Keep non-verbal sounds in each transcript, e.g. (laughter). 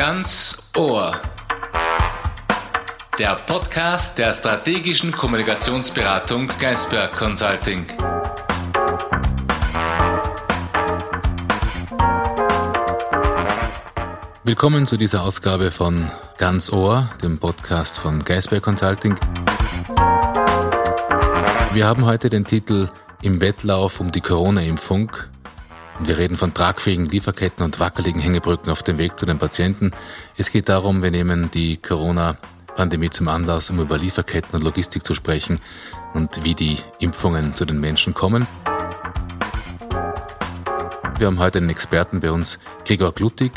Ganz Ohr. Der Podcast der strategischen Kommunikationsberatung Geisberg Consulting. Willkommen zu dieser Ausgabe von Ganz Ohr, dem Podcast von Geisberg Consulting. Wir haben heute den Titel Im Wettlauf um die Corona-Impfung wir reden von tragfähigen Lieferketten und wackeligen Hängebrücken auf dem Weg zu den Patienten. Es geht darum, wir nehmen die Corona-Pandemie zum Anlass, um über Lieferketten und Logistik zu sprechen und wie die Impfungen zu den Menschen kommen. Wir haben heute einen Experten bei uns, Gregor Glutig,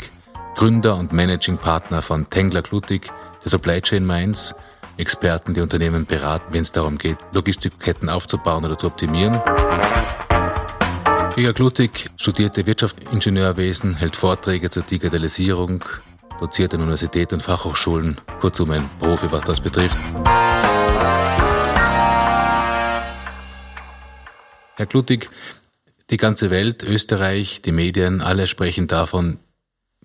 Gründer und Managing Partner von Tengler Glutig, der Supply Chain Minds, Experten, die Unternehmen beraten, wenn es darum geht, Logistikketten aufzubauen oder zu optimieren. Gregor Klutig studierte Wirtschaftsingenieurwesen, hält Vorträge zur Digitalisierung, doziert an Universitäten und Fachhochschulen, kurzum ein Profi, was das betrifft. Herr Klutig, die ganze Welt, Österreich, die Medien, alle sprechen davon,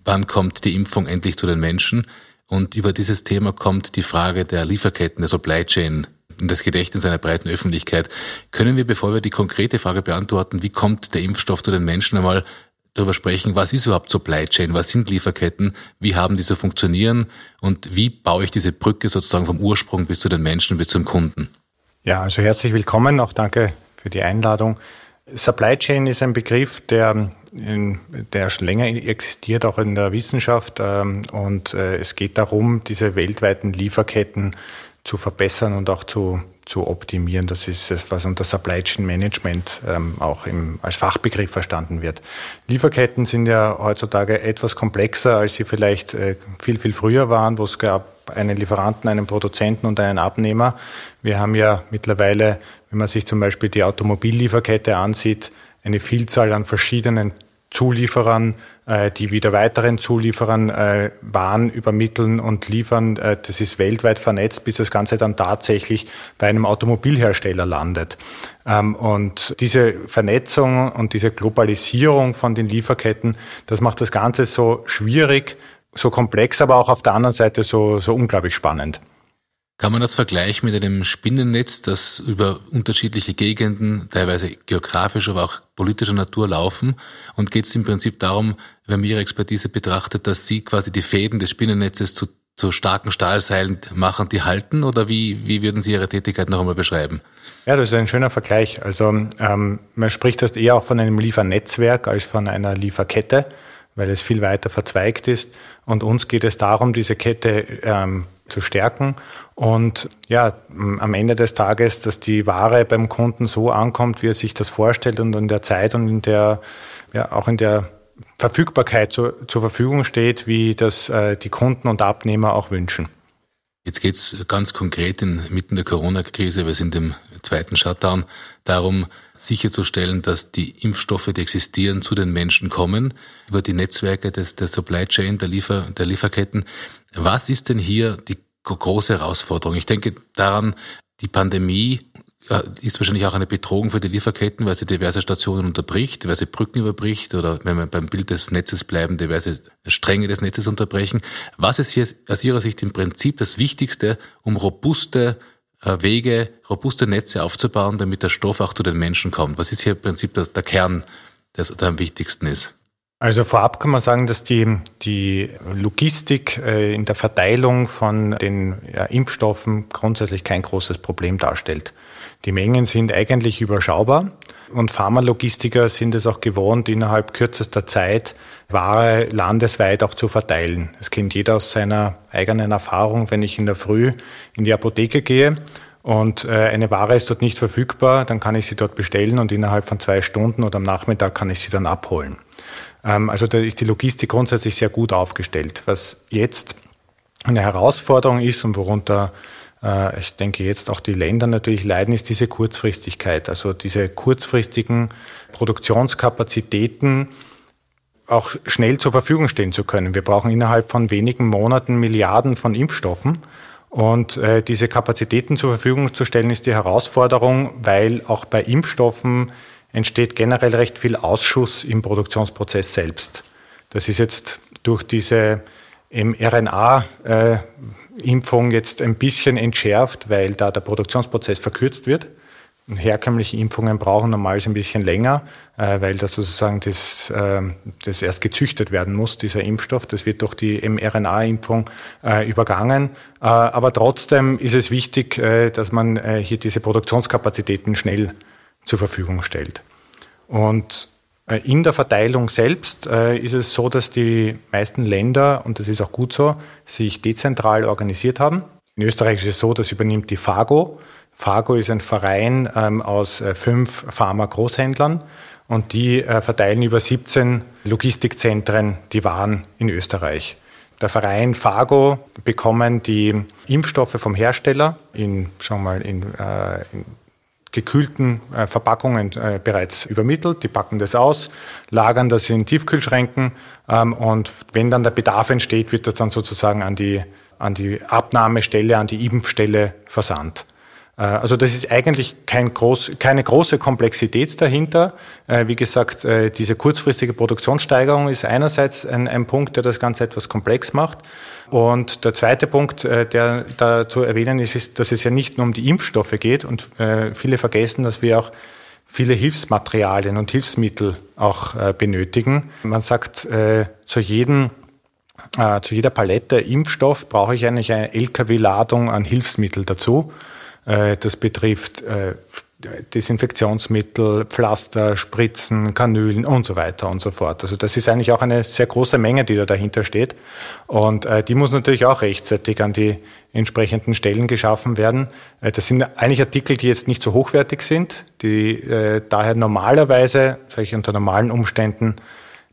wann kommt die Impfung endlich zu den Menschen? Und über dieses Thema kommt die Frage der Lieferketten, der Supply Chain in das Gedächtnis einer breiten Öffentlichkeit. Können wir, bevor wir die konkrete Frage beantworten, wie kommt der Impfstoff zu den Menschen, einmal darüber sprechen, was ist überhaupt Supply Chain, was sind Lieferketten, wie haben die zu funktionieren und wie baue ich diese Brücke sozusagen vom Ursprung bis zu den Menschen, bis zum Kunden? Ja, also herzlich willkommen, auch danke für die Einladung. Supply Chain ist ein Begriff, der, der schon länger existiert, auch in der Wissenschaft. Ähm, und äh, es geht darum, diese weltweiten Lieferketten zu verbessern und auch zu, zu optimieren. Das ist es, was unter Supply Chain Management ähm, auch im, als Fachbegriff verstanden wird. Lieferketten sind ja heutzutage etwas komplexer, als sie vielleicht äh, viel, viel früher waren, wo es gab einen Lieferanten, einen Produzenten und einen Abnehmer. Wir haben ja mittlerweile, wenn man sich zum Beispiel die Automobillieferkette ansieht, eine Vielzahl an verschiedenen Zulieferern, äh, die wieder weiteren Zulieferern äh, Waren übermitteln und liefern. Äh, das ist weltweit vernetzt, bis das Ganze dann tatsächlich bei einem Automobilhersteller landet. Ähm, und diese Vernetzung und diese Globalisierung von den Lieferketten, das macht das Ganze so schwierig, so komplex, aber auch auf der anderen Seite so, so unglaublich spannend. Kann man das vergleichen mit einem Spinnennetz, das über unterschiedliche Gegenden, teilweise geografischer, aber auch politischer Natur laufen? Und geht es im Prinzip darum, wenn man Ihre Expertise betrachtet, dass Sie quasi die Fäden des Spinnennetzes zu, zu starken Stahlseilen machen, die halten? Oder wie, wie würden Sie Ihre Tätigkeit noch einmal beschreiben? Ja, das ist ein schöner Vergleich. Also ähm, man spricht das eher auch von einem Liefernetzwerk als von einer Lieferkette, weil es viel weiter verzweigt ist. Und uns geht es darum, diese Kette ähm, zu stärken und ja, am Ende des Tages, dass die Ware beim Kunden so ankommt, wie er sich das vorstellt und in der Zeit und in der, ja, auch in der Verfügbarkeit zu, zur Verfügung steht, wie das äh, die Kunden und Abnehmer auch wünschen. Jetzt geht es ganz konkret inmitten der Corona-Krise, wir sind im zweiten Shutdown, darum sicherzustellen, dass die Impfstoffe, die existieren, zu den Menschen kommen, über die Netzwerke des, der Supply Chain, der, Liefer, der Lieferketten. Was ist denn hier die große Herausforderung? Ich denke daran, die Pandemie äh, ist wahrscheinlich auch eine Bedrohung für die Lieferketten, weil sie diverse Stationen unterbricht, diverse Brücken überbricht oder wenn wir beim Bild des Netzes bleiben, diverse Stränge des Netzes unterbrechen. Was ist hier aus Ihrer Sicht im Prinzip das Wichtigste, um robuste äh, Wege, robuste Netze aufzubauen, damit der Stoff auch zu den Menschen kommt? Was ist hier im Prinzip das, der Kern, der am wichtigsten ist? Also vorab kann man sagen, dass die, die Logistik äh, in der Verteilung von den Impfstoffen grundsätzlich kein großes Problem darstellt. Die Mengen sind eigentlich überschaubar und Pharmalogistiker sind es auch gewohnt, innerhalb kürzester Zeit Ware landesweit auch zu verteilen. Das kennt jeder aus seiner eigenen Erfahrung, wenn ich in der Früh in die Apotheke gehe und äh, eine Ware ist dort nicht verfügbar, dann kann ich sie dort bestellen und innerhalb von zwei Stunden oder am Nachmittag kann ich sie dann abholen. Ähm, also da ist die Logistik grundsätzlich sehr gut aufgestellt. Was jetzt eine Herausforderung ist und worunter äh, ich denke jetzt auch die Länder natürlich leiden, ist diese Kurzfristigkeit. Also diese kurzfristigen Produktionskapazitäten auch schnell zur Verfügung stehen zu können. Wir brauchen innerhalb von wenigen Monaten Milliarden von Impfstoffen. Und äh, diese Kapazitäten zur Verfügung zu stellen, ist die Herausforderung, weil auch bei Impfstoffen entsteht generell recht viel Ausschuss im Produktionsprozess selbst. Das ist jetzt durch diese mRNA-Impfung jetzt ein bisschen entschärft, weil da der Produktionsprozess verkürzt wird. Herkömmliche Impfungen brauchen normalerweise ein bisschen länger, äh, weil das sozusagen das, äh, das erst gezüchtet werden muss, dieser Impfstoff. Das wird durch die mRNA-Impfung äh, übergangen. Äh, aber trotzdem ist es wichtig, äh, dass man äh, hier diese Produktionskapazitäten schnell zur Verfügung stellt. Und in der Verteilung selbst ist es so, dass die meisten Länder, und das ist auch gut so, sich dezentral organisiert haben. In Österreich ist es so, das übernimmt die FAGO. Fargo ist ein Verein ähm, aus äh, fünf Pharma-Großhändlern und die äh, verteilen über 17 Logistikzentren die Waren in Österreich. Der Verein Fargo bekommen die Impfstoffe vom Hersteller in, schon mal in, äh, in gekühlten äh, Verpackungen äh, bereits übermittelt. Die packen das aus, lagern das in Tiefkühlschränken ähm, und wenn dann der Bedarf entsteht, wird das dann sozusagen an die, an die Abnahmestelle, an die Impfstelle versandt. Äh, also das ist eigentlich kein groß, keine große Komplexität dahinter. Äh, wie gesagt, äh, diese kurzfristige Produktionssteigerung ist einerseits ein, ein Punkt, der das Ganze etwas komplex macht. Und der zweite Punkt, der da zu erwähnen ist, ist, dass es ja nicht nur um die Impfstoffe geht und viele vergessen, dass wir auch viele Hilfsmaterialien und Hilfsmittel auch benötigen. Man sagt, zu jedem zu jeder Palette Impfstoff brauche ich eigentlich eine LKW-Ladung an Hilfsmittel dazu. Äh, das betrifft äh, Desinfektionsmittel, Pflaster, Spritzen, Kanülen und so weiter und so fort. Also das ist eigentlich auch eine sehr große Menge, die da dahinter steht. Und äh, die muss natürlich auch rechtzeitig an die entsprechenden Stellen geschaffen werden. das sind eigentlich Artikel, die jetzt nicht so hochwertig sind, die daher normalerweise, sage ich unter normalen Umständen,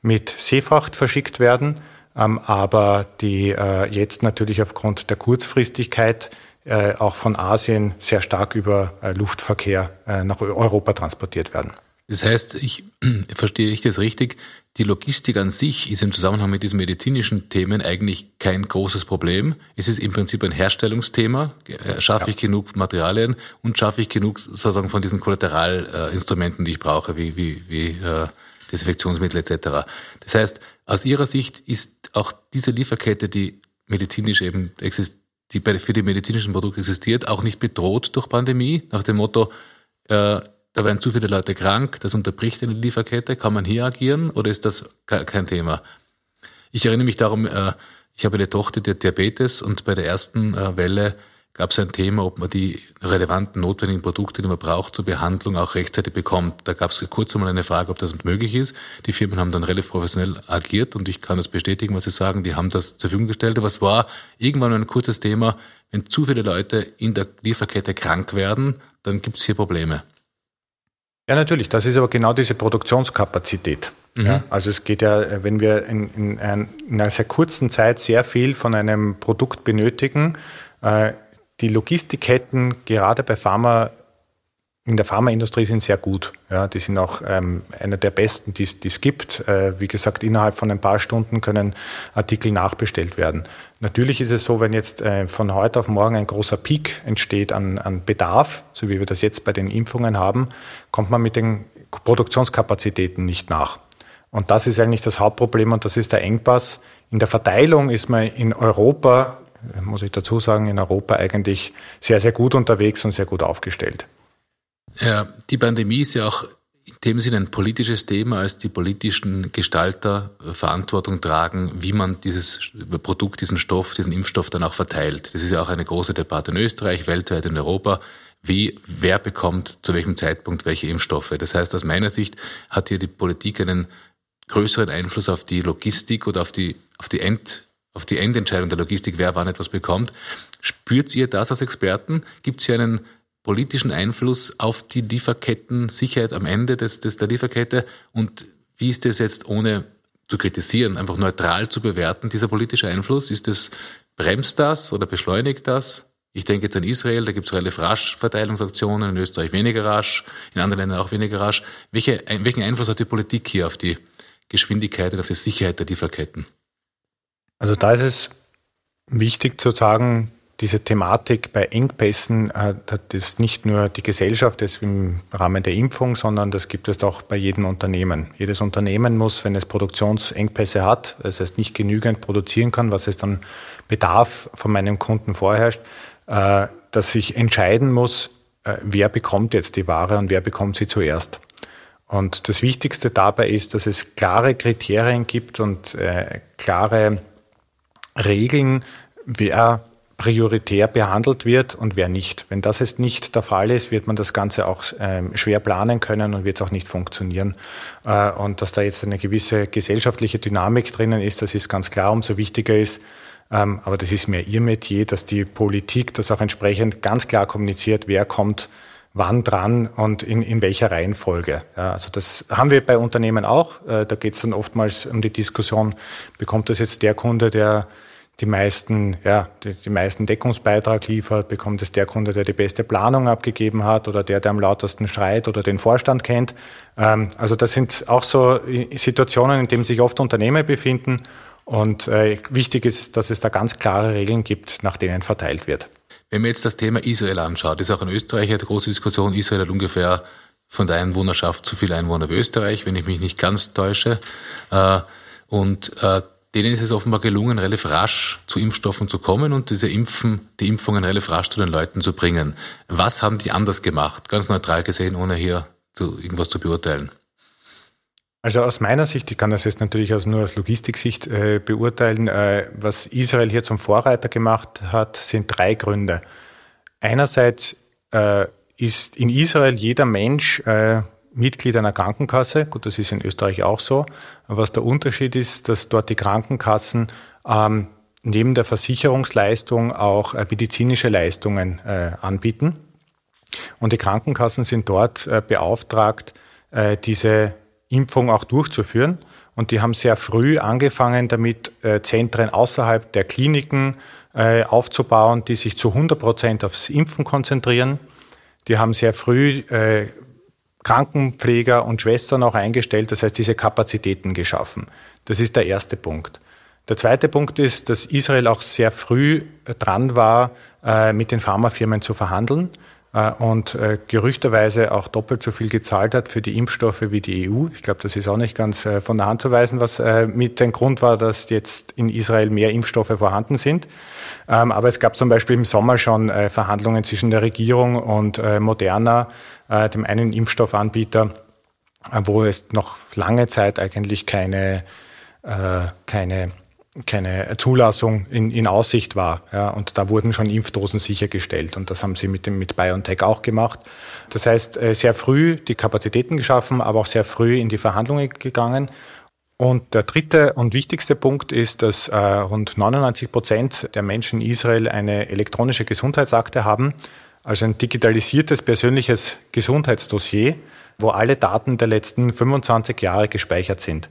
mit Seefracht verschickt werden, ähm, aber die jetzt natürlich aufgrund der Kurzfristigkeit äh, auch von Asien sehr stark über äh, Luftverkehr äh, nach Europa transportiert werden. Das heißt, ich (clears throat) verstehe ich das richtig, die Logistik an sich ist im Zusammenhang mit diesen medizinischen Themen eigentlich kein großes Problem. Es ist im Prinzip ein Herstellungsthema. Schaffe ich genug Materialien und schaffe ich genug sozusagen von diesen Kollateralinstrumenten, die ich brauche, wie, wie, wie Desinfektionsmittel etc. Das heißt, aus Ihrer Sicht ist auch diese Lieferkette, die medizinisch eben existiert, die für die medizinischen Produkte existiert, auch nicht bedroht durch Pandemie, nach dem Motto, äh, da werden zu viele Leute krank, das unterbricht eine Lieferkette, kann man hier agieren oder ist das kein Thema? Ich erinnere mich darum, äh, ich habe eine Tochter, die hat Diabetes und bei der ersten äh, Welle gab es ein Thema, ob man die relevanten, notwendigen Produkte, die man braucht zur Behandlung, auch rechtzeitig bekommt. Da gab es kurz einmal eine Frage, ob das möglich ist. Die Firmen haben dann relativ professionell agiert und ich kann das bestätigen, was Sie sagen. Die haben das zur Verfügung gestellt. Aber es war irgendwann ein kurzes Thema. Wenn zu viele Leute in der Lieferkette krank werden, dann gibt es hier Probleme. Ja, natürlich. Das ist aber genau diese Produktionskapazität. Mhm. Ja, also es geht ja, wenn wir in, in, in, einer sehr kurzen Zeit sehr viel von einem Produkt benötigen, äh, die Logistikketten gerade bei Pharma in der Pharmaindustrie sind sehr gut. Ja, die sind auch ähm, einer der besten, die es gibt. Äh, wie gesagt, innerhalb von ein paar Stunden können Artikel nachbestellt werden. Natürlich ist es so, wenn jetzt äh, von heute auf morgen ein großer Peak entsteht an, an Bedarf, so wie wir das jetzt bei den Impfungen haben, kommt man mit den Produktionskapazitäten nicht nach. Und das ist eigentlich das Hauptproblem und das ist der Engpass. In der Verteilung ist man in Europa muss ich dazu sagen, in Europa eigentlich sehr, sehr gut unterwegs und sehr gut aufgestellt. Ja, die Pandemie ist ja auch in dem Sinne ein politisches Thema, als die politischen Gestalter Verantwortung tragen, wie man dieses Produkt, diesen Stoff, diesen Impfstoff dann auch verteilt. Das ist ja auch eine große Debatte in Österreich, weltweit in Europa. Wie, wer bekommt zu welchem Zeitpunkt welche Impfstoffe? Das heißt, aus meiner Sicht hat hier die Politik einen größeren Einfluss auf die Logistik oder auf die, auf die End, auf die Endentscheidung der Logistik, wer wann etwas bekommt. Spürt ihr das als Experten? Gibt es hier einen politischen Einfluss auf die Lieferketten-Sicherheit am Ende des, des, der Lieferkette? Und wie ist das jetzt ohne zu kritisieren, einfach neutral zu bewerten, dieser politische Einfluss? Ist das, bremst das oder beschleunigt das? Ich denke jetzt an Israel, da gibt es relativ rasch Verteilungsaktionen, in Österreich weniger rasch, in anderen Ländern auch weniger rasch. Welche, welchen Einfluss hat die Politik hier auf die Geschwindigkeit und auf die Sicherheit der Lieferketten? Also da ist es wichtig zu sagen, diese Thematik bei Engpässen hat, hat das nicht nur die Gesellschaft das im Rahmen der Impfung, sondern das gibt es auch bei jedem Unternehmen. Jedes Unternehmen muss, wenn es Produktionsengpässe hat, das heißt nicht genügend produzieren kann, was es dann Bedarf von meinem Kunden vorherrscht, äh, dass sich entscheiden muss, äh, wer bekommt jetzt die Ware und wer bekommt sie zuerst. Und das Wichtigste dabei ist, dass es klare Kriterien gibt und äh, klare Regeln, wer prioritär behandelt wird und wer nicht. Wenn das jetzt nicht der Fall ist, wird man das Ganze auch ähm, schwer planen können und wird es auch nicht funktionieren. Äh, und dass da jetzt eine gewisse gesellschaftliche Dynamik drinnen ist, das ist ganz klar. Umso wichtiger ist, ähm, aber das ist mehr Ihr Metier, dass die Politik das auch entsprechend ganz klar kommuniziert, wer kommt wann dran und in, in welcher Reihenfolge. Ja, also das haben wir bei Unternehmen auch. Äh, da geht es dann oftmals um die Diskussion, bekommt das jetzt der Kunde, der die meisten, ja, die, die meisten Deckungsbeitrag liefert, bekommt es der Kunde, der die beste Planung abgegeben hat oder der, der am lautesten schreit oder den Vorstand kennt. Ähm, also das sind auch so Situationen, in denen sich oft Unternehmen befinden. Und äh, wichtig ist, dass es da ganz klare Regeln gibt, nach denen verteilt wird. Wenn man jetzt das Thema Israel anschaut, ist auch in Österreich eine große Diskussion. Israel hat ungefähr von der Einwohnerschaft zu viele Einwohner wie Österreich, wenn ich mich nicht ganz täusche. Äh, und äh, denen ist es offenbar gelungen, relativ rasch zu Impfstoffen zu kommen und diese Impfen, die Impfungen relativ rasch zu den Leuten zu bringen. Was haben die anders gemacht? Ganz neutral gesehen, ohne hier zu, irgendwas zu beurteilen. Also aus meiner Sicht, ich kann das jetzt natürlich aus, nur aus Logistiksicht äh, beurteilen, äh, was Israel hier zum Vorreiter gemacht hat, sind drei Gründe. Einerseits äh, ist in Israel jeder Mensch äh, Mitglied einer Krankenkasse. Gut, das ist in Österreich auch so. Was der Unterschied ist, dass dort die Krankenkassen ähm, neben der Versicherungsleistung auch äh, medizinische Leistungen äh, anbieten. Und die Krankenkassen sind dort beauftragt, diese Impfung auch durchzuführen. Und die haben sehr früh angefangen, damit äh, Zentren außerhalb der Kliniken äh, aufzubauen, die sich zu 100 Prozent aufs Impfen konzentrieren. Die haben sehr früh äh, Krankenpfleger und Schwestern auch eingestellt, das heißt diese Kapazitäten geschaffen. Das ist der erste Punkt. Der zweite Punkt ist, dass Israel auch sehr früh dran war, äh, mit den Pharmafirmen zu verhandeln und äh, gerüchterweise auch doppelt so viel gezahlt hat für die Impfstoffe wie die EU. Ich glaube, das ist auch nicht ganz äh, von der Hand zu weisen, was mit dem Grund war, dass jetzt in Israel mehr Impfstoffe vorhanden sind. Ähm, aber es gab zum Beispiel im Sommer schon Verhandlungen zwischen der Regierung und Moderna, dem einen Impfstoffanbieter, wo es noch lange Zeit eigentlich keine, keine keine Zulassung in, in Aussicht war. Ja, und da wurden schon Impfdosen sichergestellt und das haben sie mit, dem, mit BioNTech auch gemacht. Das heißt, äh, sehr früh die Kapazitäten geschaffen, aber auch sehr früh in die Verhandlungen gegangen. Und der dritte und wichtigste Punkt ist, dass äh, rund 99 Prozent der Menschen in Israel eine elektronische Gesundheitsakte haben, also ein digitalisiertes persönliches Gesundheitsdossier, wo alle Daten der letzten 25 Jahre gespeichert sind.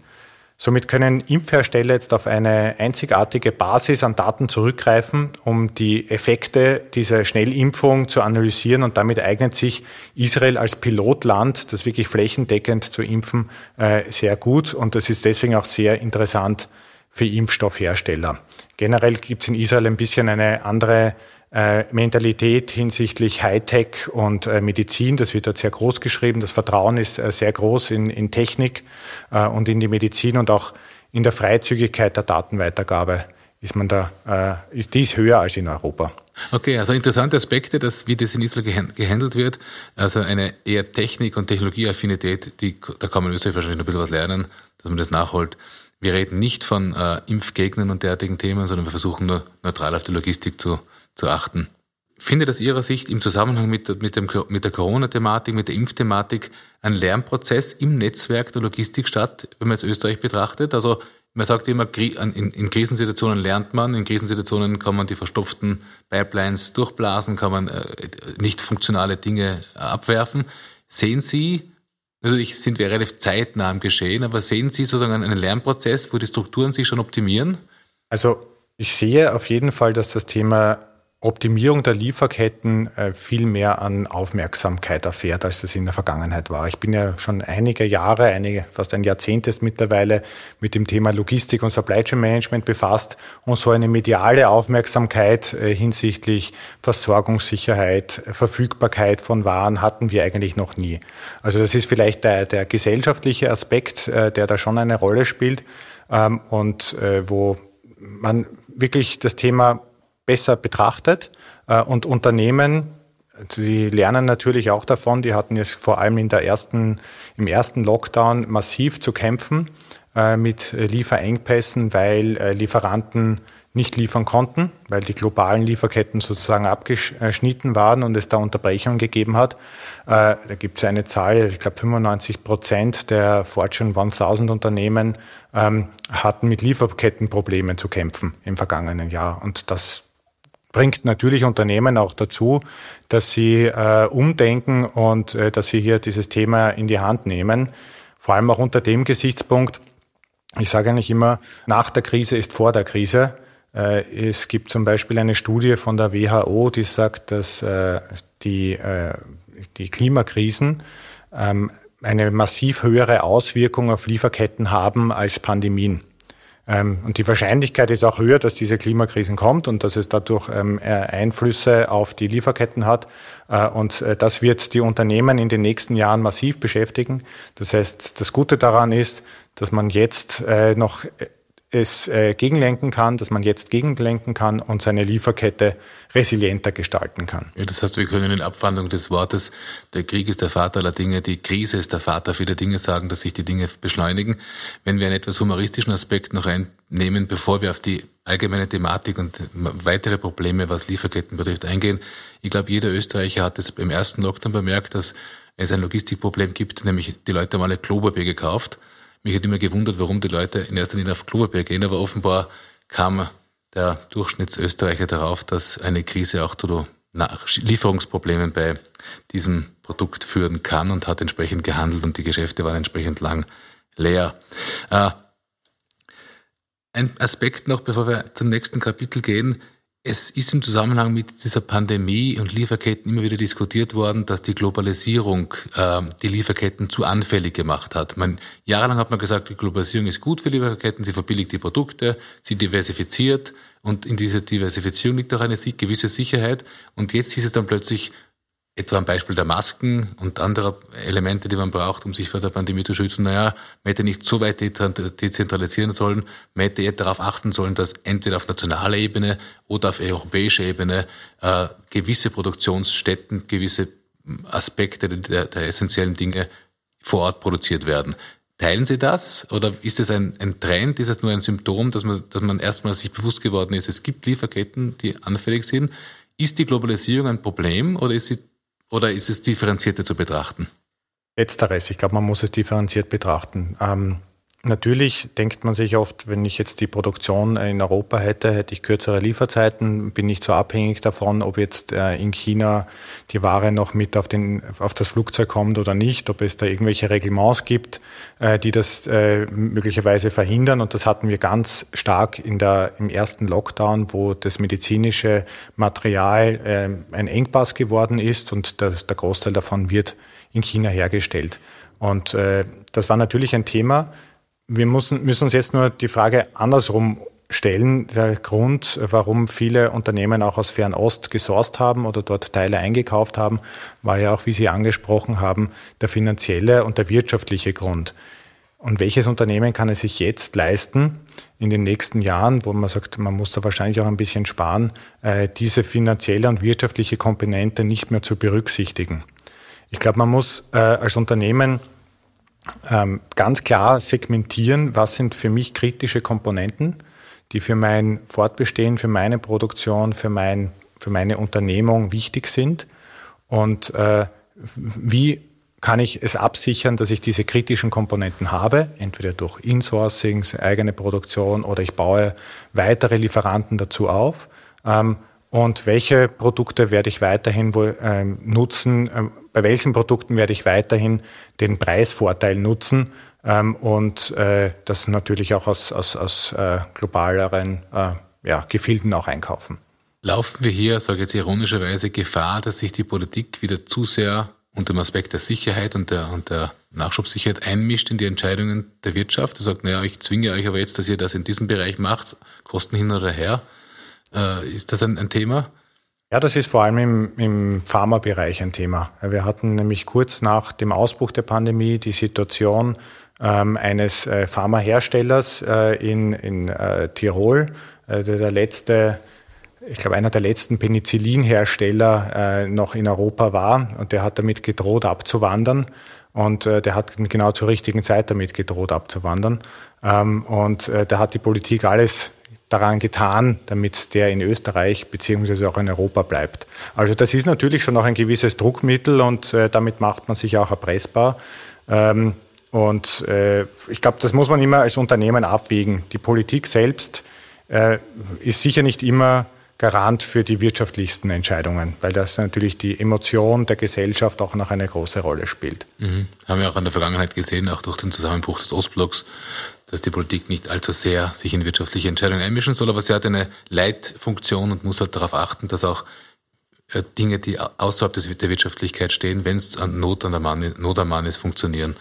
Somit können Impfhersteller jetzt auf eine einzigartige Basis an Daten zurückgreifen, um die Effekte dieser Schnellimpfung zu analysieren. Und damit eignet sich Israel als Pilotland, das wirklich flächendeckend zu impfen, äh, sehr gut. Und das ist deswegen auch sehr interessant für Impfstoffhersteller. Generell gibt es in Israel ein bisschen eine andere Mentalität hinsichtlich Hightech und äh, Medizin. Das wird dort sehr groß geschrieben. Das Vertrauen ist äh, sehr groß in, in Technik äh, und in die Medizin und auch in der Freizügigkeit der Datenweitergabe ist man da, äh, ist, die ist höher als in Europa. Okay, also interessante Aspekte, dass, wie das in Israel gehandelt wird. Also eine eher Technik- und Technologieaffinität, die, da kann man in Österreich wahrscheinlich noch ein bisschen was lernen, dass man das nachholt. Wir reden nicht von äh, Impfgegnern und derartigen Themen, sondern wir versuchen nur neutral auf die Logistik zu, zu achten. Findet aus Ihrer Sicht im Zusammenhang mit, mit, dem, mit der Corona-Thematik, mit der Impfthematik ein Lernprozess im Netzwerk der Logistik statt, wenn man jetzt Österreich betrachtet? Also man sagt immer, in, Krisensituationen lernt man, in Krisensituationen kann man die verstopften Pipelines durchblasen, kann man äh, nicht funktionale Dinge abwerfen. Sehen Sie, natürlich sind wir relativ zeitnah im Geschehen, aber sehen Sie sozusagen einen Lernprozess, wo die Strukturen sich schon optimieren? Also ich sehe auf jeden Fall, dass das Thema Optimierung der Lieferketten äh, viel mehr an Aufmerksamkeit erfährt, als das in der Vergangenheit war. Ich bin ja schon einige Jahre, einige, fast ein Jahrzehnt ist mittlerweile mit dem Thema Logistik und Supply Chain Management befasst und so eine mediale Aufmerksamkeit äh, hinsichtlich Versorgungssicherheit, Verfügbarkeit von Waren hatten wir eigentlich noch nie. Also das ist vielleicht der, der gesellschaftliche Aspekt, äh, der da schon eine Rolle spielt ähm, und wo man wirklich das Thema besser betrachtet äh, und Unternehmen, die lernen natürlich auch davon, die hatten jetzt vor allem in der ersten, im ersten Lockdown massiv zu kämpfen äh, mit Lieferengpässen, weil äh, Lieferanten nicht liefern konnten, weil die globalen Lieferketten sozusagen abgeschnitten waren und es da Unterbrechungen gegeben hat. Da gibt es eine Zahl, ich glaube 95 Prozent der Fortune 1000 Unternehmen ähm, hatten mit Lieferkettenproblemen zu kämpfen im vergangenen Jahr. Und das bringt natürlich Unternehmen auch dazu, dass sie äh, umdenken und äh, dass sie hier dieses Thema in die Hand nehmen. Vor allem auch unter dem Gesichtspunkt, ich sage eigentlich immer, nach der Krise ist vor der Krise. Äh, es gibt zum Beispiel eine Studie von der WHO, die sagt, dass äh, die, äh, die Klimakrisen ähm, eine massiv höhere Auswirkung auf Lieferketten haben als Pandemien. Ähm, und die Wahrscheinlichkeit ist auch höher, dass diese Klimakrisen kommt und dass es dadurch ähm, Einflüsse auf die Lieferketten hat. Äh, und äh, das wird die Unternehmen in den nächsten Jahren massiv beschäftigen. Das heißt, das Gute daran ist, dass man jetzt äh, noch es äh, gegenlenken kann, dass man jetzt gegenlenken kann und seine Lieferkette resilienter gestalten kann. Ja, das heißt, wir können in Abwandlung des Wortes, der Krieg ist der Vater aller Dinge, die Krise ist der Vater vieler Dinge sagen, dass sich die Dinge beschleunigen. Wenn wir einen etwas humoristischen Aspekt noch einnehmen, bevor wir auf die allgemeine Thematik und weitere Probleme, was Lieferketten betrifft, eingehen. Ich glaube, jeder Österreicher hat es beim ersten Lockdown bemerkt, dass es ein Logistikproblem gibt, nämlich die Leute haben alle Klopapier gekauft mich hat immer gewundert, warum die Leute in erster Linie auf Klopapier gehen, aber offenbar kam der Durchschnittsösterreicher darauf, dass eine Krise auch zu Lieferungsproblemen bei diesem Produkt führen kann und hat entsprechend gehandelt und die Geschäfte waren entsprechend lang leer. Äh, ein Aspekt noch, bevor wir zum nächsten Kapitel gehen. Es ist im Zusammenhang mit dieser Pandemie und Lieferketten immer wieder diskutiert worden, dass die Globalisierung äh, die Lieferketten zu anfällig gemacht hat. Man, jahrelang hat man gesagt, die Globalisierung ist gut für Lieferketten, sie verbilligt die Produkte, sie diversifiziert und in dieser Diversifizierung liegt auch eine gewisse Sicherheit. Und jetzt hieß es dann plötzlich, etwa am Beispiel der Masken und anderer Elemente, die man braucht, um sich vor der Pandemie zu schützen, naja, man hätte nicht so weit dezentralisieren sollen, man hätte eher darauf achten sollen, dass entweder auf nationaler Ebene oder auf europäischer Ebene äh, gewisse Produktionsstätten, gewisse Aspekte der, der essentiellen Dinge vor Ort produziert werden. Teilen Sie das oder ist es ein, ein Trend? Ist es nur ein Symptom, dass man, dass man erstmal sich bewusst geworden ist, es gibt Lieferketten, die anfällig sind? Ist die Globalisierung ein Problem oder ist sie oder ist es differenzierter zu betrachten? Letzteres. Ich glaube, man muss es differenziert betrachten. Ähm, natürlich denkt man sich oft, wenn ich jetzt die Produktion in Europa hätte, hätte ich kürzere Lieferzeiten, bin nicht so abhängig davon, ob jetzt äh, in China die Ware noch mit auf, den, auf das Flugzeug kommt oder nicht, ob es da irgendwelche Reglements gibt, äh, die das äh, möglicherweise verhindern. Und das hatten wir ganz stark in der, im ersten Lockdown, wo das medizinische Material äh, ein Engpass geworden ist und der, Großteil davon wird in China hergestellt. Und äh, das war natürlich ein Thema. Wir müssen, müssen uns jetzt nur die Frage andersrum stellen. Der Grund, warum viele Unternehmen auch aus Fernost gesourced haben oder dort Teile eingekauft haben, war ja auch, wie Sie angesprochen haben, der finanzielle und der wirtschaftliche Grund. Und welches Unternehmen kann es sich jetzt leisten, in den nächsten Jahren, wo man sagt, man muss da wahrscheinlich auch ein bisschen sparen, äh, diese finanzielle und wirtschaftliche Komponente nicht mehr zu berücksichtigen? Ich glaube, man muss äh, als Unternehmen ganz klar segmentieren, was sind für mich kritische Komponenten, die für mein Fortbestehen, für meine Produktion, für, mein, für meine Unternehmung wichtig sind und äh, wie kann ich es absichern, dass ich diese kritischen Komponenten habe, entweder durch Insourcing, eigene Produktion oder ich baue weitere Lieferanten dazu auf. Ähm, und welche Produkte werde ich weiterhin ähm, nutzen? Ähm, bei welchen Produkten werde ich weiterhin den Preisvorteil nutzen? Ähm, und äh, das natürlich auch aus, aus, aus äh, globaleren äh, ja, Gefilden auch einkaufen. Laufen wir hier, sage ich jetzt ironischerweise, Gefahr, dass sich die Politik wieder zu sehr unter dem Aspekt der Sicherheit und der, und der Nachschubsicherheit einmischt in die Entscheidungen der Wirtschaft? Er sagt, naja, ich zwinge euch aber jetzt, dass ihr das in diesem Bereich macht, Kosten hin oder her. Äh, ist das ein, ein Thema? Ja, das ist vor allem im, im Pharmabereich ein Thema. Wir hatten nämlich kurz nach dem Ausbruch der Pandemie die Situation ähm, eines äh, Pharmaherstellers äh, in, in äh, Tirol, äh, der, der letzte ich glaube, einer der letzten Penicillinhersteller äh, noch in Europa war. Und der hat damit gedroht abzuwandern. Und äh, der hat genau zur richtigen Zeit damit gedroht abzuwandern. Ähm, und äh, da hat die Politik alles daran getan, damit der in Österreich beziehungsweise auch in Europa bleibt. Also das ist natürlich schon auch ein gewisses Druckmittel und äh, damit macht man sich auch erpressbar. Ähm, und äh, ich glaube, das muss man immer als Unternehmen abwägen. Die Politik selbst äh, ist sicher nicht immer Garant für die wirtschaftlichsten Entscheidungen, weil das natürlich die Emotion der Gesellschaft auch noch eine große Rolle spielt. Mhm. Haben wir auch in der Vergangenheit gesehen, auch durch den Zusammenbruch des Ostblocks, dass die Politik nicht allzu sehr sich in wirtschaftliche Entscheidungen einmischen soll, aber sie hat eine Leitfunktion und muss halt darauf achten, dass auch äh, Dinge, die außerhalb der Wirtschaftlichkeit stehen, wenn es an Not an der Mann, Not am Mann ist, funktionieren.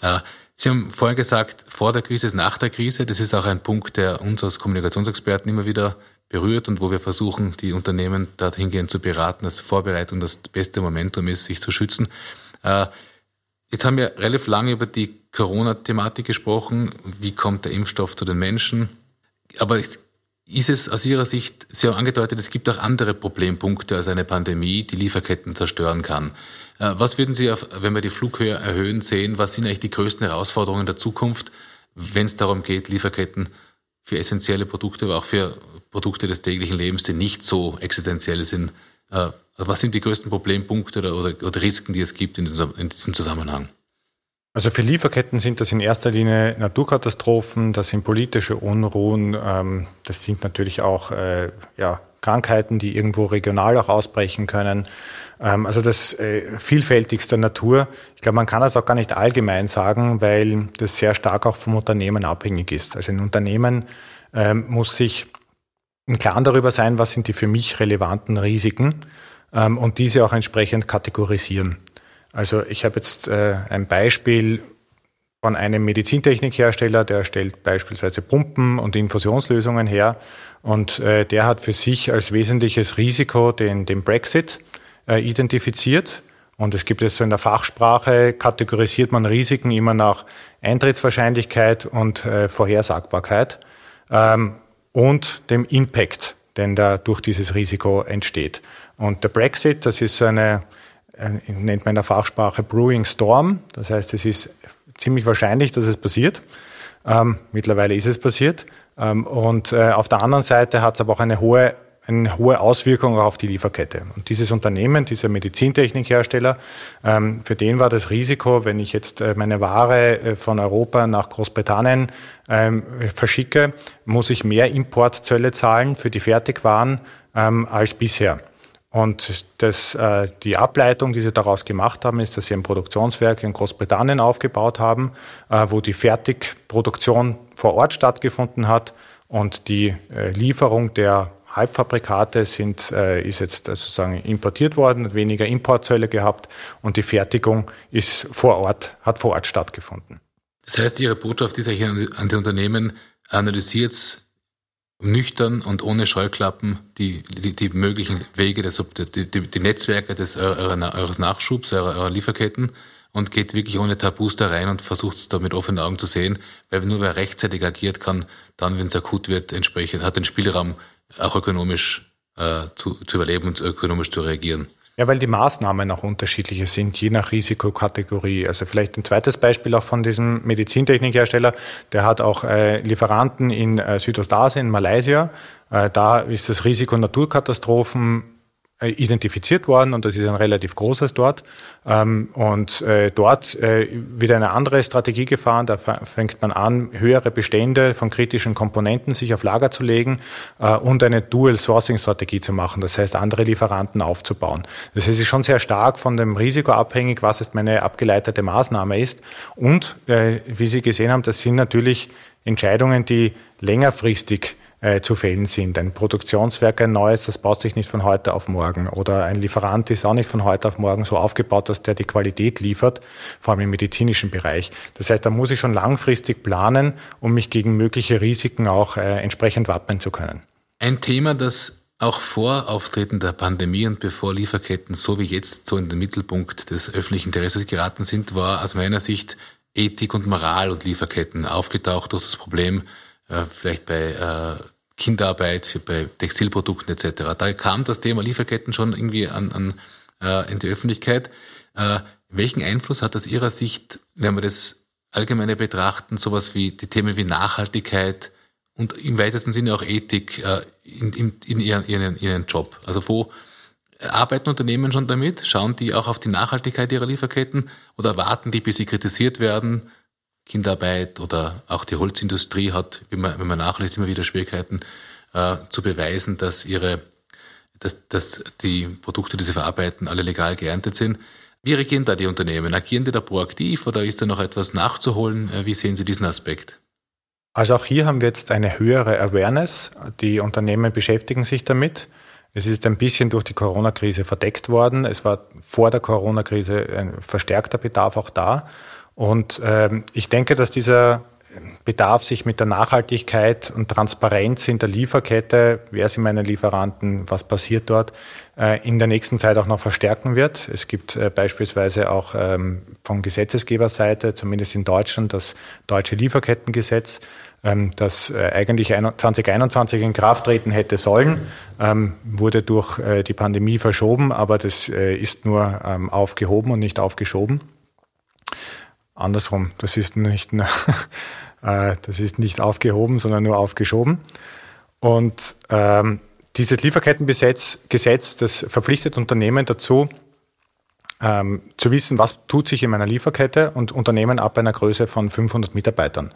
Äh, sie haben vorher gesagt, vor der Krise ist nach der Krise. Das ist auch ein Punkt, der uns als Kommunikationsexperten immer wieder berührt und wo wir versuchen, die Unternehmen dahingehend zu beraten, dass Vorbereitung das beste Momentum ist, sich zu schützen. Äh, jetzt haben wir relativ lange über die Corona-Thematik gesprochen. Wie kommt der Impfstoff zu den Menschen? Aber ist es aus Ihrer Sicht, Sie haben angedeutet, es gibt auch andere Problempunkte als eine Pandemie, die Lieferketten zerstören kann. Äh, was würden Sie, wenn wir die Flughöhe erhöhen, sehen? Was sind eigentlich die größten Herausforderungen der Zukunft, wenn es darum geht, Lieferketten für essentielle Produkte, aber auch für Produkte des täglichen Lebens, die nicht so existenziell sind? Äh, was sind die größten Problempunkte oder, oder, oder Risiken, die es gibt in diesem, in diesem Zusammenhang? Also für Lieferketten sind das in erster Linie Naturkatastrophen, das sind politische Unruhen, ähm, das sind natürlich auch äh, ja, Krankheiten, die irgendwo regional auch ausbrechen können. Ähm, also das äh, vielfältigster Natur. Ich glaube, man kann das auch gar nicht allgemein sagen, weil das sehr stark auch vom Unternehmen abhängig ist. Also ein Unternehmen ähm, muss sich im Klaren darüber sein, was sind die für mich relevanten Risiken ähm, und diese auch entsprechend kategorisieren. Also ich habe jetzt äh, ein Beispiel von einem Medizintechnikhersteller, der stellt beispielsweise Pumpen und Infusionslösungen her und äh, der hat für sich als wesentliches Risiko den, den Brexit äh, identifiziert. Und es gibt jetzt so in der Fachsprache, kategorisiert man Risiken immer nach Eintrittswahrscheinlichkeit und äh, Vorhersagbarkeit ähm, und dem Impact, den da durch dieses Risiko entsteht. Und der Brexit, das ist so eine, nennt man in der Fachsprache Brewing Storm. Das heißt, es ist ziemlich wahrscheinlich, dass es passiert. Ähm, mittlerweile ist es passiert. Ähm, und äh, auf der anderen Seite hat es aber auch eine hohe eine hohe Auswirkung auf die Lieferkette. Und dieses Unternehmen, dieser Medizintechnikhersteller, ähm, für den war das Risiko, wenn ich jetzt äh, meine Ware äh, von Europa nach Großbritannien ähm, verschicke, muss ich mehr Importzölle zahlen für die Fertigwaren ähm, als bisher. Und das, äh, die Ableitung, die sie daraus gemacht haben, ist, dass sie ein Produktionswerk in Großbritannien aufgebaut haben, wo die Fertigproduktion vor Ort stattgefunden hat und die Lieferung der Halbfabrikate sind, äh, ist jetzt sozusagen importiert worden, weniger Importzölle gehabt und die Fertigung ist vor Ort, hat vor Ort stattgefunden. Das heißt, Ihre Botschaft ist eigentlich an die Unternehmen, analysiert nüchtern und ohne Scheuklappen die, die, die möglichen Wege, des, die, die, die Netzwerke des, eures Nachschubs, eurer, eurer Lieferketten und geht wirklich ohne Tabus da rein und versucht es da mit offenen Augen zu sehen, weil nur wer rechtzeitig agiert kann, dann, wenn es akut wird, entsprechend hat den Spielraum, auch ökonomisch äh, zu, zu überleben und ökonomisch zu reagieren. Ja, weil die Maßnahmen auch unterschiedliche sind, je nach Risikokategorie. Also vielleicht ein zweites Beispiel auch von diesem Medizintechnikhersteller, der hat auch äh, Lieferanten in äh, Südostasien, Malaysia. Äh, da ist das Risiko Naturkatastrophen identifiziert worden und das ist ein relativ großes dort. Ähm, und äh, dort äh, wird eine andere Strategie gefahren. Da fängt man an, höhere Bestände von kritischen Komponenten sich auf Lager zu legen und eine Dual-Sourcing-Strategie zu machen. Das heißt, andere Lieferanten aufzubauen. Das ist schon sehr stark von dem Risiko abhängig, was jetzt meine abgeleitete Maßnahme ist. Und wie Sie gesehen haben, das sind natürlich Entscheidungen, die längerfristig äh, zu fällen sind. Ein Produktionswerk, ein neues, das baut sich nicht von heute auf morgen. Oder ein Lieferant ist auch nicht von heute auf morgen so aufgebaut, dass der die Qualität liefert, vor allem im medizinischen Bereich. Das heißt, da muss ich schon langfristig planen, um mich gegen mögliche Risiken auch äh, entsprechend wappnen zu können. Ein Thema, das auch vor Auftreten der Pandemie und bevor Lieferketten so wie jetzt so in den Mittelpunkt des öffentlichen Interesses geraten sind, war aus meiner Sicht Ethik und Moral und Lieferketten aufgetaucht durch das Problem, äh, vielleicht bei äh, Kinderarbeit, für, bei Textilprodukten etc. Da kam das Thema Lieferketten schon irgendwie an, an, äh, in die Öffentlichkeit. Äh, welchen Einfluss hat aus Ihrer Sicht, wenn wir das allgemeine betrachten, sowas wie die Themen wie Nachhaltigkeit und im weitesten Sinne auch Ethik äh, in, in, in ihren, ihren, ihren Job? Also wo arbeiten Unternehmen schon damit? Schauen die auch auf die Nachhaltigkeit ihrer Lieferketten oder warten die, bis sie kritisiert werden? Kinderarbeit oder auch die Holzindustrie hat, wenn man, wenn man nachlässt, immer wieder Schwierigkeiten äh, zu beweisen, dass ihre, dass, dass die Produkte, die sie verarbeiten, alle legal geerntet sind. Wie reagieren da die Unternehmen? Agieren die da proaktiv oder ist da noch etwas nachzuholen? Äh, wie sehen Sie diesen Aspekt? Also auch hier haben wir jetzt eine höhere Awareness. Die Unternehmen beschäftigen sich damit. Es ist ein bisschen durch die Corona-Krise verdeckt worden. Es war vor der Corona-Krise ein verstärkter Bedarf auch da. Und ähm, ich denke, dass dieser Bedarf sich mit der Nachhaltigkeit und Transparenz in der Lieferkette, wer sind meine Lieferanten, was passiert dort, äh, in der nächsten Zeit auch noch verstärken wird. Es gibt äh, beispielsweise auch ähm, von Gesetzesgeberseite, zumindest in Deutschland, das deutsche Lieferkettengesetz, ähm, das äh, eigentlich 2021 in Kraft treten hätte sollen, ähm, wurde durch die Pandemie verschoben, aber das ist nur aufgehoben und nicht aufgeschoben andersrum. Das ist nicht, (laughs) äh, das ist nicht aufgehoben, sondern nur aufgeschoben. Und ähm, dieses Lieferkettengesetz, Gesetz, das verpflichtet Unternehmen dazu, ähm, zu wissen, was tut sich in meiner Lieferkette und Unternehmen ab einer Größe von 500 Mitarbeitern.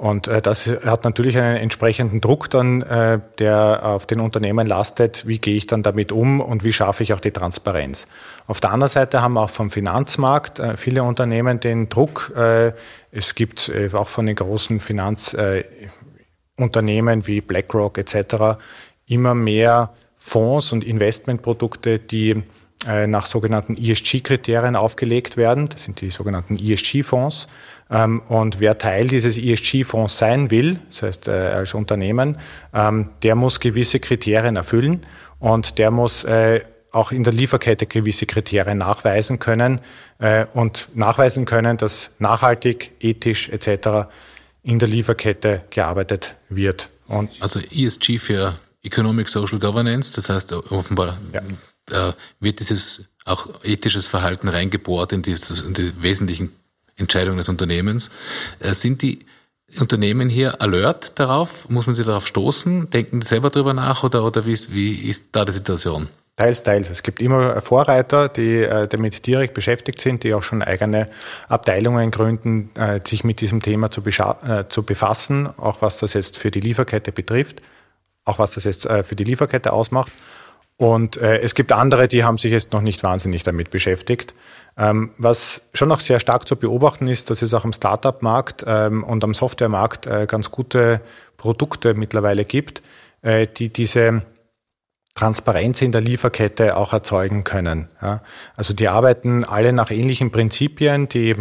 Und äh, das hat natürlich einen entsprechenden Druck dann, äh, der auf den Unternehmen lastet. Wie gehe ich dann damit um und wie schaffe ich auch die Transparenz? Auf der anderen Seite haben auch vom Finanzmarkt äh, viele Unternehmen den Druck. Äh, es gibt äh, auch von den großen Finanzunternehmen wie BlackRock etc. immer mehr Fonds und Investmentprodukte, die äh, nach sogenannten ESG-Kriterien aufgelegt werden. Das sind die sogenannten ESG-Fonds. Ähm, und wer Teil dieses ESG-Fonds sein will, das heißt äh, als Unternehmen, ähm, der muss gewisse Kriterien erfüllen und der muss äh, auch in der Lieferkette gewisse Kriterien nachweisen können äh, und nachweisen können, dass nachhaltig, ethisch etc. in der Lieferkette gearbeitet wird. Und also ESG für Economic Social Governance, das heißt offenbar ja. wird dieses auch ethisches Verhalten reingebohrt in die, in die wesentlichen Entscheidung des Unternehmens. Äh, sind die Unternehmen hier alert darauf? Muss man sie darauf stoßen? Denken die selber darüber nach oder, oder wie, ist, wie ist da die Situation? Teils, teils. Es gibt immer Vorreiter, die äh, damit direkt beschäftigt sind, die auch schon eigene Abteilungen gründen, äh, sich mit diesem Thema zu, zu, befassen, auch was das jetzt für die Lieferkette betrifft, auch was das jetzt für die Lieferkette ausmacht. Und es gibt andere, die haben sich jetzt noch nicht wahnsinnig damit beschäftigt. Ähm, was schon noch sehr stark zu beobachten ist, dass es auch am Startup-Markt ähm, und am Software-Markt äh, ganz gute Produkte mittlerweile gibt, äh, die diese Transparenz in der Lieferkette auch erzeugen können. Also die arbeiten alle nach ähnlichen Prinzipien, die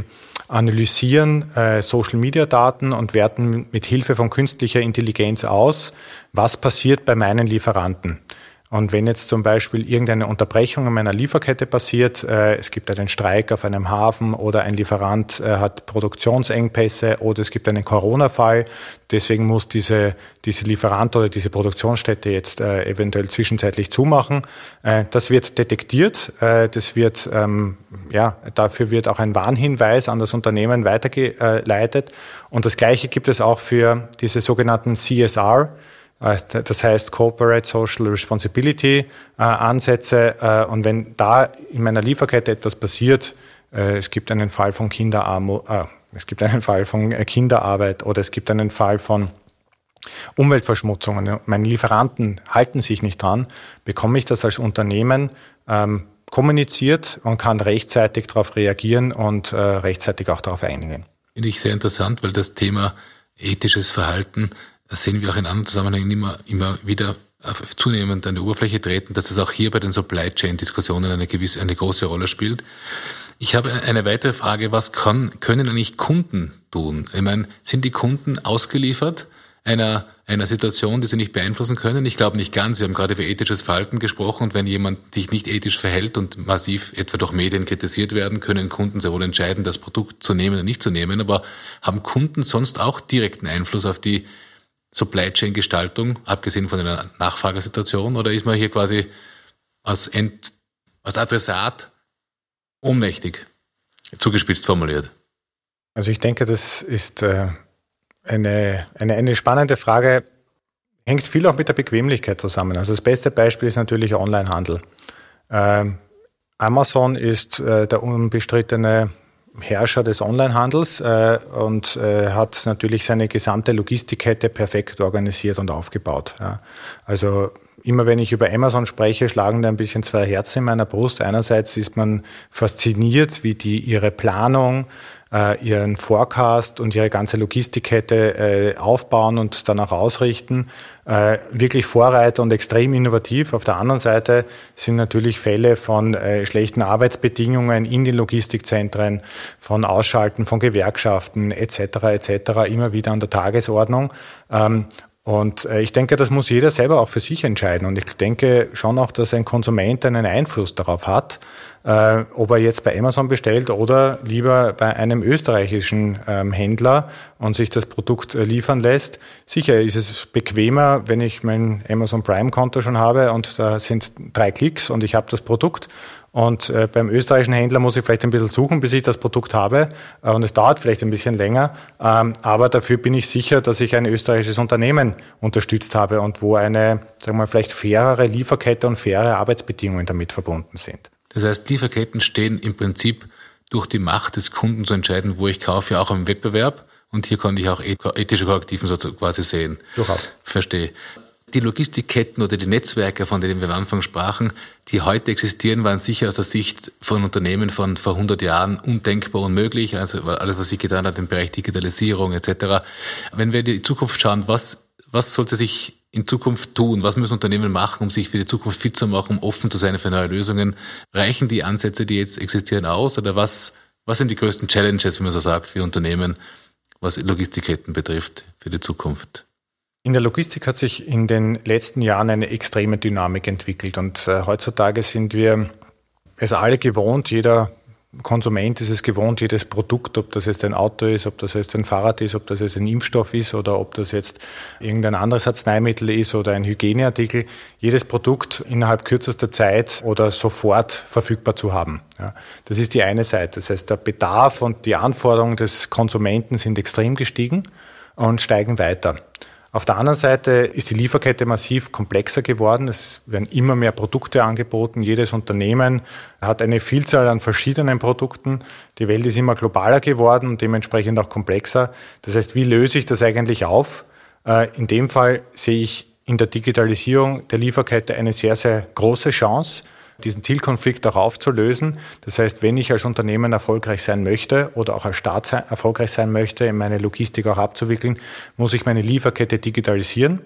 analysieren äh, Social-Media-Daten und werten mit Hilfe von künstlicher Intelligenz aus, was passiert bei meinen Lieferanten. Und wenn jetzt zum Beispiel irgendeine Unterbrechung in meiner Lieferkette passiert, äh, es gibt einen Streik auf einem Hafen oder ein Lieferant äh, hat Produktionsengpässe oder es gibt einen Corona-Fall, deswegen muss diese, diese Lieferant oder diese Produktionsstätte jetzt äh, eventuell zwischenzeitlich zumachen. Äh, das wird detektiert, äh, das wird, ähm, ja, dafür wird auch ein Warnhinweis an das Unternehmen weitergeleitet. Und das Gleiche gibt es auch für diese sogenannten CSR, das heißt Corporate Social Responsibility äh, Ansätze. Äh, und wenn da in meiner Lieferkette etwas passiert, äh, es gibt einen Fall von Kinderarmut, es gibt einen Fall von Kinderarbeit oder es gibt einen Fall von Umweltverschmutzungen. Meine Lieferanten halten sich nicht dran, bekomme ich das als Unternehmen ähm, kommuniziert und kann rechtzeitig darauf reagieren und rechtzeitig auch darauf einigen. Finde ich sehr interessant, weil das Thema ethisches Verhalten sehen wir auch in anderen Zusammenhängen immer, immer wieder zunehmend an die Oberfläche treten, dass es auch hier bei den Supply Chain Diskussionen eine gewisse, eine große Rolle spielt. Ich habe eine weitere Frage. Was kann, können eigentlich Kunden tun? Ich meine, sind die Kunden ausgeliefert einer, einer Situation, die sie nicht beeinflussen können? Ich glaube nicht ganz. Wir haben gerade über ethisches Verhalten gesprochen und wenn jemand sich nicht ethisch verhält und massiv etwa durch Medien kritisiert werden, können Kunden sehr wohl entscheiden, das Produkt zu nehmen oder nicht zu nehmen. Aber haben Kunden sonst auch direkten Einfluss auf die Supply Chain Gestaltung, abgesehen von einer Nachfragesituation? Oder ist man hier quasi als, End, als Adressat ohnmächtig, zugespitzt formuliert? Also ich denke, das ist äh, eine, eine, eine spannende Frage. Hängt viel auch mit der Bequemlichkeit zusammen. Also das beste Beispiel ist natürlich Onlinehandel. Ähm, Amazon ist äh, der unbestrittene Herrscher des Onlinehandels äh, und äh, hat natürlich seine gesamte Logistikkette perfekt organisiert und aufgebaut. Ja. Also immer wenn ich über Amazon spreche, schlagen da ein bisschen zwei Herzen in meiner Brust. Einerseits ist man fasziniert, wie die ihre Planung, äh, ihren Forecast und ihre ganze Logistikkette äh, aufbauen und danach ausrichten. Äh, wirklich Vorreiter und extrem innovativ. Auf der anderen Seite sind natürlich Fälle von äh, schlechten Arbeitsbedingungen in den Logistikzentren, von Ausschalten von Gewerkschaften etc. etc. immer wieder an der Tagesordnung. Ähm, und äh, ich denke, das muss jeder selber auch für sich entscheiden. Und ich denke schon auch, dass ein Konsument einen Einfluss darauf hat, äh, ob er jetzt bei Amazon bestellt oder lieber bei einem österreichischen ähm, Händler und sich das Produkt äh, liefern lässt. Sicher ist es bequemer, wenn ich mein Amazon Prime-Konto schon habe und da sind drei Klicks und ich habe das Produkt. Und äh, beim österreichischen Händler muss ich vielleicht ein bisschen suchen, bis ich das Produkt habe. Äh, und es dauert vielleicht ein bisschen länger. Ähm, aber dafür bin ich sicher, dass ich ein österreichisches Unternehmen unterstützt habe und wo eine, sagen wir mal, vielleicht fairere Lieferkette und faire Arbeitsbedingungen damit verbunden sind. Das heißt, Lieferketten stehen im Prinzip durch die Macht des Kunden zu entscheiden, wo ich kaufe, auch im Wettbewerb. Und hier konnte ich auch ethische Korrektiven so quasi sehen. Durchaus. Verstehe. Die Logistikketten oder die Netzwerke, von denen wir am Anfang sprachen, die heute existieren, waren sicher aus der Sicht von Unternehmen von vor 100 Jahren undenkbar unmöglich. Also alles, was sich getan hat im Bereich Digitalisierung etc. Wenn wir in die Zukunft schauen, was, was sollte sich in Zukunft tun? Was müssen Unternehmen machen, um sich für die Zukunft fit zu machen, um offen zu sein für neue Lösungen? Reichen die Ansätze, die jetzt existieren, aus? Oder was, was sind die größten Challenges, wie man so sagt, für Unternehmen, was Logistikketten betrifft für die Zukunft? In der Logistik hat sich in den letzten Jahren eine extreme Dynamik entwickelt und äh, heutzutage sind wir es alle gewohnt, jeder Konsument ist es gewohnt, jedes Produkt, ob das jetzt ein Auto ist, ob das jetzt ein Fahrrad ist, ob das jetzt ein Impfstoff ist oder ob das jetzt irgendein anderes Arzneimittel ist oder ein Hygieneartikel, jedes Produkt innerhalb kürzester Zeit oder sofort verfügbar zu haben. Ja, das ist die eine Seite. Das heißt, der Bedarf und die Anforderungen des Konsumenten sind extrem gestiegen und steigen weiter. Auf der anderen Seite ist die Lieferkette massiv komplexer geworden. Es werden immer mehr Produkte angeboten. Jedes Unternehmen hat eine Vielzahl an verschiedenen Produkten. Die Welt ist immer globaler geworden und dementsprechend auch komplexer. Das heißt, wie löse ich das eigentlich auf? Äh, in dem Fall sehe ich in der Digitalisierung der Lieferkette eine sehr, sehr große Chance diesen Zielkonflikt auch aufzulösen. Das heißt, wenn ich als Unternehmen erfolgreich sein möchte oder auch als Staat erfolgreich sein möchte, meine Logistik auch abzuwickeln, muss ich meine Lieferkette digitalisieren.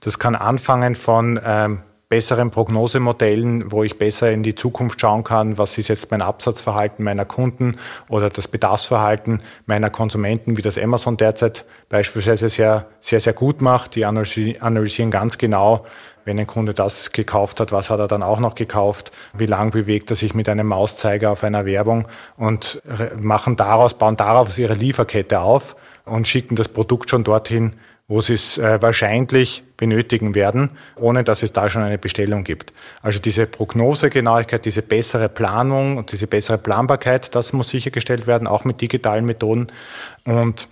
Das kann anfangen von ähm, besseren Prognosemodellen, wo ich besser in die Zukunft schauen kann, was ist jetzt mein Absatzverhalten meiner Kunden oder das Bedarfsverhalten meiner Konsumenten, wie das Amazon derzeit beispielsweise sehr, sehr, sehr gut macht. Die analysieren ganz genau, wenn ein Kunde das gekauft hat, was hat er dann auch noch gekauft, wie lang bewegt er sich mit einem Mauszeiger auf einer Werbung und machen daraus, bauen daraus ihre Lieferkette auf und schicken das Produkt schon dorthin, wo sie es äh, wahrscheinlich benötigen werden, ohne dass es da schon eine Bestellung gibt. Also diese Prognosegenauigkeit, diese bessere Planung und diese bessere Planbarkeit, das muss sichergestellt werden, auch mit digitalen Methoden. Und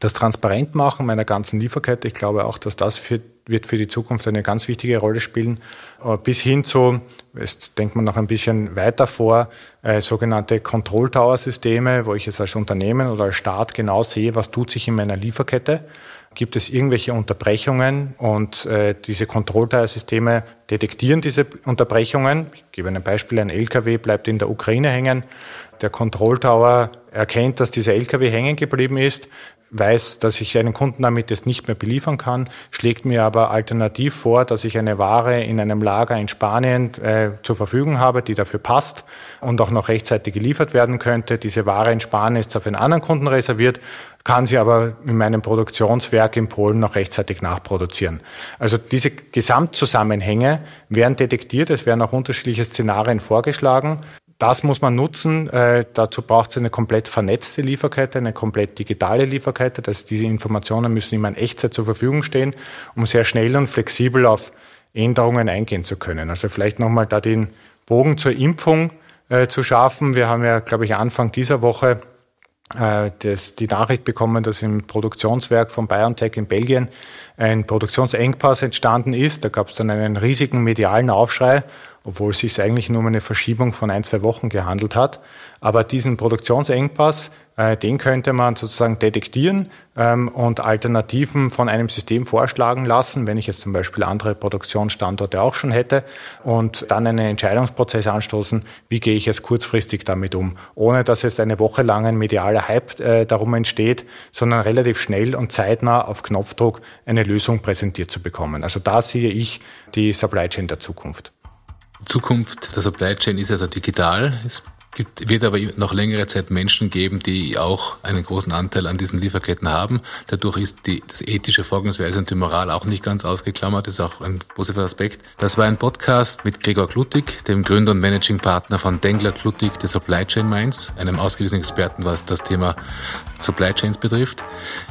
das Transparentmachen meiner ganzen Lieferkette, ich glaube auch, dass das für, wird für die Zukunft eine ganz wichtige Rolle spielen, äh, bis hin zu, jetzt denkt man noch ein bisschen weiter vor, äh, sogenannte Control Tower Systeme, wo ich jetzt als Unternehmen oder als Staat genau sehe, was tut sich in meiner Lieferkette. Gibt es irgendwelche Unterbrechungen und äh, diese Control Tower Systeme detektieren diese Unterbrechungen. Ich gebe ein Beispiel, ein LKW bleibt in der Ukraine hängen. Der Control Tower erkennt, dass dieser LKW hängen geblieben ist, weiß, dass ich einen Kunden damit jetzt nicht mehr beliefern kann, schlägt mir aber alternativ vor, dass ich eine Ware in einem Lager in Spanien äh, zur Verfügung habe, die dafür passt und auch noch rechtzeitig geliefert werden könnte. Diese Ware in Spanien ist auf einen anderen Kunden reserviert, kann sie aber in meinem Produktionswerk in Polen noch rechtzeitig nachproduzieren. Also diese Gesamtzusammenhänge werden detektiert, es werden auch unterschiedliche Szenarien vorgeschlagen. Das muss man nutzen. Äh, dazu braucht es eine komplett vernetzte Lieferkette, eine komplett digitale Lieferkette. Das, diese Informationen müssen immer in Echtzeit zur Verfügung stehen, um sehr schnell und flexibel auf Änderungen eingehen zu können. Also vielleicht nochmal da den Bogen zur Impfung äh, zu schaffen. Wir haben ja, glaube ich, Anfang dieser Woche äh, das, die Nachricht bekommen, dass im Produktionswerk von BioNTech in Belgien ein Produktionsengpass entstanden ist. Da gab es dann einen riesigen medialen Aufschrei obwohl es sich eigentlich nur um eine Verschiebung von ein, zwei Wochen gehandelt hat. Aber diesen Produktionsengpass, äh, den könnte man sozusagen detektieren ähm, und Alternativen von einem System vorschlagen lassen, wenn ich jetzt zum Beispiel andere Produktionsstandorte auch schon hätte und dann einen Entscheidungsprozess anstoßen, wie gehe ich jetzt kurzfristig damit um, ohne dass jetzt eine Woche lang ein medialer Hype äh, darum entsteht, sondern relativ schnell und zeitnah auf Knopfdruck eine Lösung präsentiert zu bekommen. Also da sehe ich die Supply Chain der Zukunft. Zukunft der Supply Chain ist also digital. Es gibt, wird aber noch längere Zeit Menschen geben, die auch einen großen Anteil an diesen Lieferketten haben. Dadurch ist die, das ethische Vorgehensweise und die Moral auch nicht ganz ausgeklammert. Das ist auch ein positiver Aspekt. Das war ein Podcast mit Gregor Klutig, dem Gründer und Managing Partner von Dengler Klutig der Supply Chain Minds, einem ausgewiesenen Experten, was das Thema Supply Chains betrifft.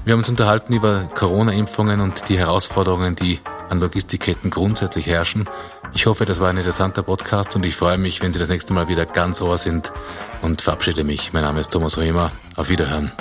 Wir haben uns unterhalten über Corona-Impfungen und die Herausforderungen, die an Logistikketten grundsätzlich herrschen. Ich hoffe, das war ein interessanter Podcast und ich freue mich, wenn Sie das nächste Mal wieder ganz ohr sind und verabschiede mich. Mein Name ist Thomas Hoemer. Auf Wiederhören.